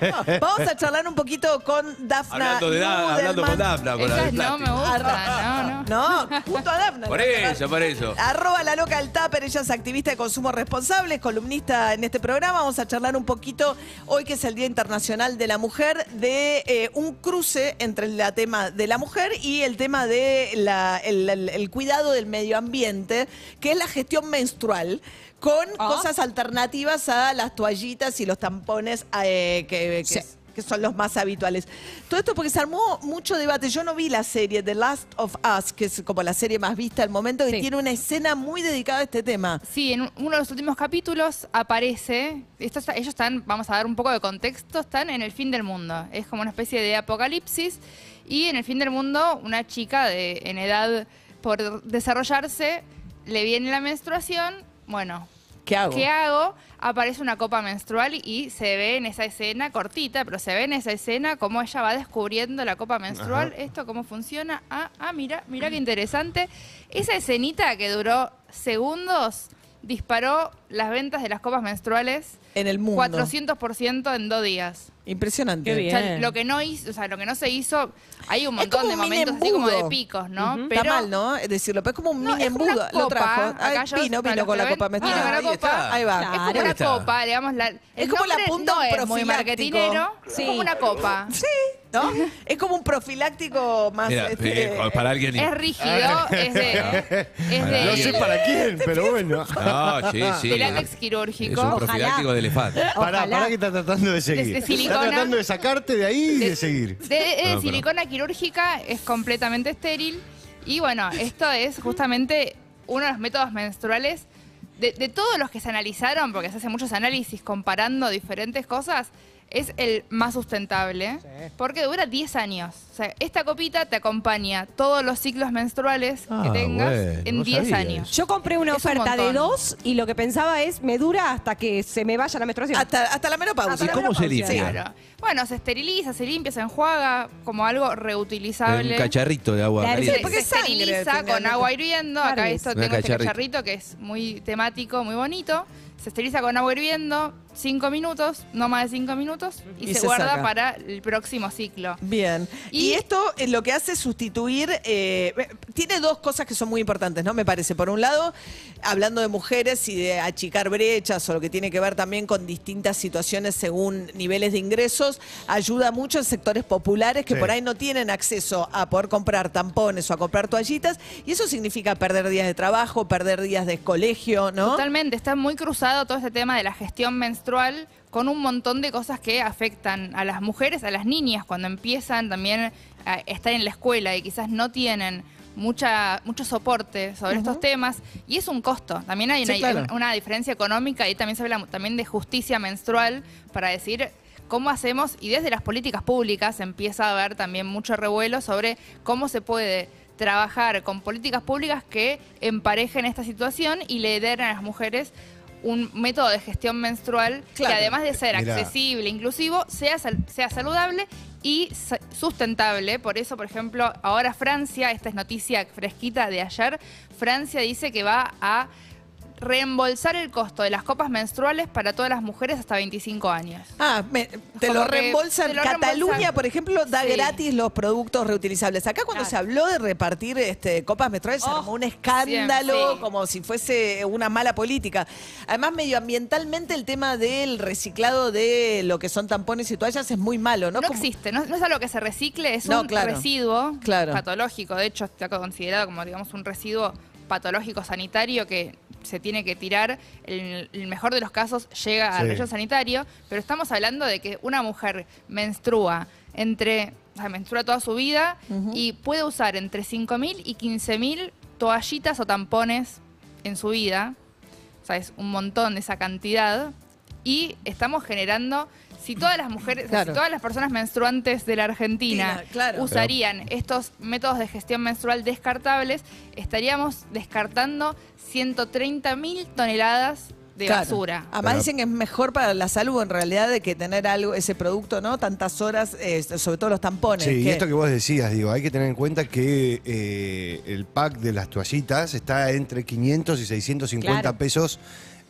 Vamos a charlar un poquito con Dafna. Hablando de Da- hablando con. Dafna, con la no me gustan, no, no. No, junto a Dafna. Por eso, por eso. Arroba la loca del tupper, ella es activista de consumo responsable, es columnista en este programa. Vamos a charlar un poquito, hoy que es el Día Internacional de la Mujer, de eh, un cruce entre el tema de la mujer y el tema de la- el, el- el cuidado del medio ambiente, que es la gestión menstrual. Con Ah. cosas alternativas a las toallitas y los tampones eh, que, que- Sí. que son los más habituales. Todo esto porque se armó mucho debate. Yo no vi la serie The Last of Us, que es como la serie más vista al momento, que Sí. tiene una escena muy dedicada a este tema. Sí, en uno de los últimos capítulos aparece, esto está- ellos están, vamos a dar un poco de contexto, están en el fin del mundo. Es como una especie de apocalipsis y en el fin del mundo una chica de, en edad por desarrollarse le viene la menstruación, bueno, ¿Qué hago? ¿qué hago? Aparece una copa menstrual y se ve en esa escena cortita, pero se ve en esa escena cómo ella va descubriendo la copa menstrual, esto cómo funciona. Ah, ah, mira, mira qué interesante. Esa escenita que duró segundos disparó las ventas de las copas menstruales En el mundo. 400% en dos días. Impresionante. Qué bien. O sea, lo que no hizo, o sea, lo que no se hizo, hay un montón como de un mini momentos así como de embudo. picos, ¿no? Está mal, ¿no? Es decirlo, pero es como un No, mini es como embudo. Lo copa. trajo. Acá Ay, yo- vino, para vino los con que la ven, copa vino menstrual. con la Ahí copa. está. Ahí va. Es como una Está. copa, digamos, la, el como la nombre punta no de un es muy profiláctico. marketinero, Sí. es como una copa. Sí, ¿no? es como un profiláctico más. Mira, este, eh, para alguien. Es rígido, es de, es de, No sé para quién, pero bueno. No, sí, sí. de látex Es quirúrgico. un profiláctico de elefante. Pará, Ojalá. pará que está tratando de seguir. De- de está silicona. tratando de sacarte de ahí y de, seguir. De, es de No, pero- silicona quirúrgica, es completamente estéril. Y bueno, esto es justamente uno de los métodos menstruales de, de todos los que se analizaron, porque se hacen muchos análisis comparando diferentes cosas, es el más sustentable, porque dura 10 años. O sea, esta copita te acompaña todos los ciclos menstruales que Ah, tengas bueno, en no 10 sabía años. Yo compré una Es un oferta de dos y lo que pensaba es, me dura hasta que se me vaya la menstruación. Hasta, hasta la menopausia. ¿Y la cómo se limpia? Claro. Bueno, se esteriliza, se limpia, se enjuaga como algo En reutilizable. un cacharrito de agua caliente. se, porque se esteriliza con agua hirviendo. Acá esto es. tengo este cacharrito que es muy temático, muy bonito. Se esteriliza con agua hirviendo, cinco minutos, no más de cinco minutos, y, Y se, se guarda saca. para el próximo ciclo. Bien. Y, Y- esto eh, lo que hace es sustituir. eh, tiene dos cosas que son muy importantes, ¿no? Me parece. Por un lado, hablando de mujeres y de achicar brechas o lo que tiene que ver también con distintas situaciones según niveles de ingresos, ayuda mucho en sectores populares que Sí. por ahí no tienen acceso a poder comprar tampones o a comprar toallitas. Y eso significa perder días de trabajo, perder días de colegio, ¿no? Totalmente, está muy cruzado todo este tema de la gestión menstrual con un montón de cosas que afectan a las mujeres, a las niñas, cuando empiezan también a estar en la escuela y quizás no tienen mucha, mucho soporte sobre estos temas y es un costo. También hay Sí, una, claro. una diferencia económica y también se habla también de justicia menstrual para decir cómo hacemos y desde las políticas públicas empieza a haber también mucho revuelo sobre cómo se puede trabajar con políticas públicas que emparejen esta situación y le den a las mujeres un método de gestión menstrual Claro. que además de ser Mirá. accesible, inclusivo, sea, sea saludable y sustentable. Por eso, por ejemplo, ahora Francia, esta es noticia fresquita de ayer, Francia dice que va a reembolsar el costo de las copas menstruales para todas las mujeres hasta 25 años. Ah, me- te lo reembolsan. te lo Cataluña, reembolsan. por ejemplo, da Sí. gratis los productos reutilizables. Acá cuando Claro. se habló de repartir este, copas menstruales se Oh, armó un escándalo, siempre, sí. como si fuese una mala política. Además, medioambientalmente el tema del reciclado de lo que son tampones y toallas es muy malo, ¿no? No, Como- existe, no, no es algo que se recicle, es No, un claro. residuo Claro. patológico. De hecho, está considerado como, digamos, un residuo patológico sanitario que se tiene que tirar. En el mejor de los casos llega al Sí. relleno sanitario, pero estamos hablando de que una mujer menstrua entre, o sea, menstrua toda su vida y puede usar entre 5.000 y 15.000 toallitas o tampones en su vida. O sea, es un montón de esa cantidad. Y estamos generando, si todas las mujeres, Claro. si todas las personas menstruantes de la Argentina Tina, claro. usarían estos métodos de gestión menstrual descartables, estaríamos descartando 130 mil toneladas de Claro. basura. Además Pero- dicen que es mejor para la salud en realidad de que tener algo, ese producto, ¿no? Tantas horas, eh, sobre todo los tampones. Sí, y que- esto que vos decías, digo, hay que tener en cuenta que eh, el pack de las toallitas está entre 500 y 650 Claro. pesos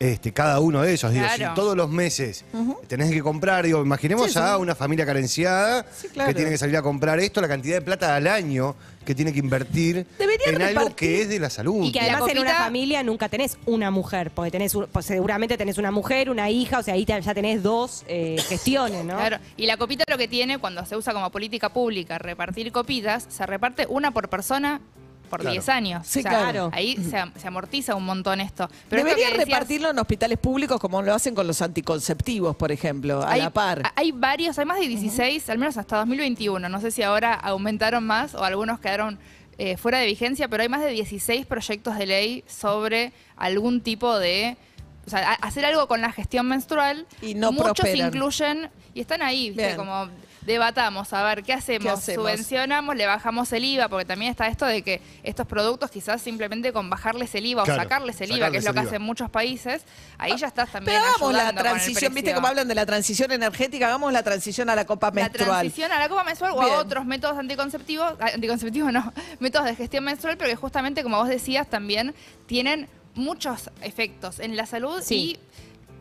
este, cada uno de esos. Digo, Claro. si todos los meses tenés que comprar, digo, imaginemos Sí, a una familia carenciada Sí, claro. que tiene que salir a comprar esto, la cantidad de plata al año que tiene que invertir en algo repartir- que es de la salud. Y que además en una copita- familia nunca tenés una mujer, porque tenés un- pues seguramente tenés una mujer, una hija, o sea, ahí te- ya tenés dos eh, gestiones, ¿no? Claro. Y la copita lo que tiene cuando se usa como política pública, repartir copitas, se reparte una por persona por Claro. 10 años. Sí, claro. Ahí se, am- se amortiza un montón esto. Pero esto Deberían que decías- repartirlo en hospitales públicos como lo hacen con los anticonceptivos, por ejemplo, a hay, la par. Hay varios, hay más de 16, al menos hasta 2021. No sé si ahora aumentaron más o algunos quedaron eh, fuera de vigencia, pero hay más de 16 proyectos de ley sobre algún tipo de. O sea, hacer algo con la gestión menstrual. Y no Muchos prosperan. incluyen, y están ahí, como debatamos, a ver, ¿qué hacemos? ¿Qué hacemos? Subvencionamos, le bajamos el IVA, porque también está esto de que estos productos quizás simplemente con bajarles el IVA Claro, o sacarles el IVA, que es lo que hacen muchos países, ahí ya estás también Pero hagamos la transición, ¿viste cómo hablan de la transición energética? Hagamos la transición a la copa la menstrual. transición a la copa menstrual o Bien. a otros métodos anticonceptivos, ah, anticonceptivos no, métodos de gestión menstrual, pero que justamente, como vos decías, también tienen muchos efectos en la salud Sí.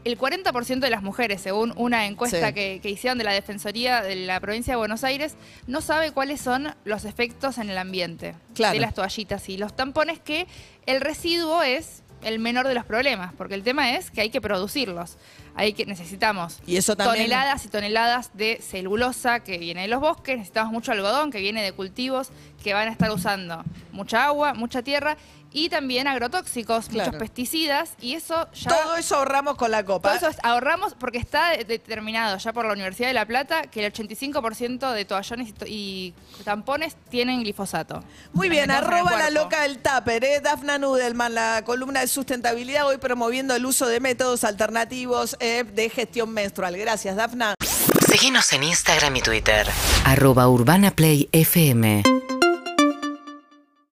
y el 40% de las mujeres, según una encuesta Sí. que, que hicieron de la Defensoría de la provincia de Buenos Aires, no sabe cuáles son los efectos en el ambiente Claro. de las toallitas y los tampones, que el residuo es el menor de los problemas, porque el tema es que hay que producirlos. Hay que necesitamos Y eso también- toneladas y toneladas de celulosa que viene de los bosques, necesitamos mucho algodón que viene de cultivos que van a estar usando mucha agua, mucha tierra y también agrotóxicos, Claro. muchos pesticidas y eso ya Todo eso ahorramos con la copa. todo eso es- ahorramos porque está de- determinado ya por la Universidad de La Plata que el 85% de toallones y, tampones tienen glifosato. Muy bien, arroba la loca del tupper, ¿eh? Dafna Nudelman, la columna de sustentabilidad, hoy promoviendo el uso de métodos alternativos eh, de gestión menstrual. Gracias, Dafna. Síguenos en Instagram y Twitter. Arroba Urbana Play FM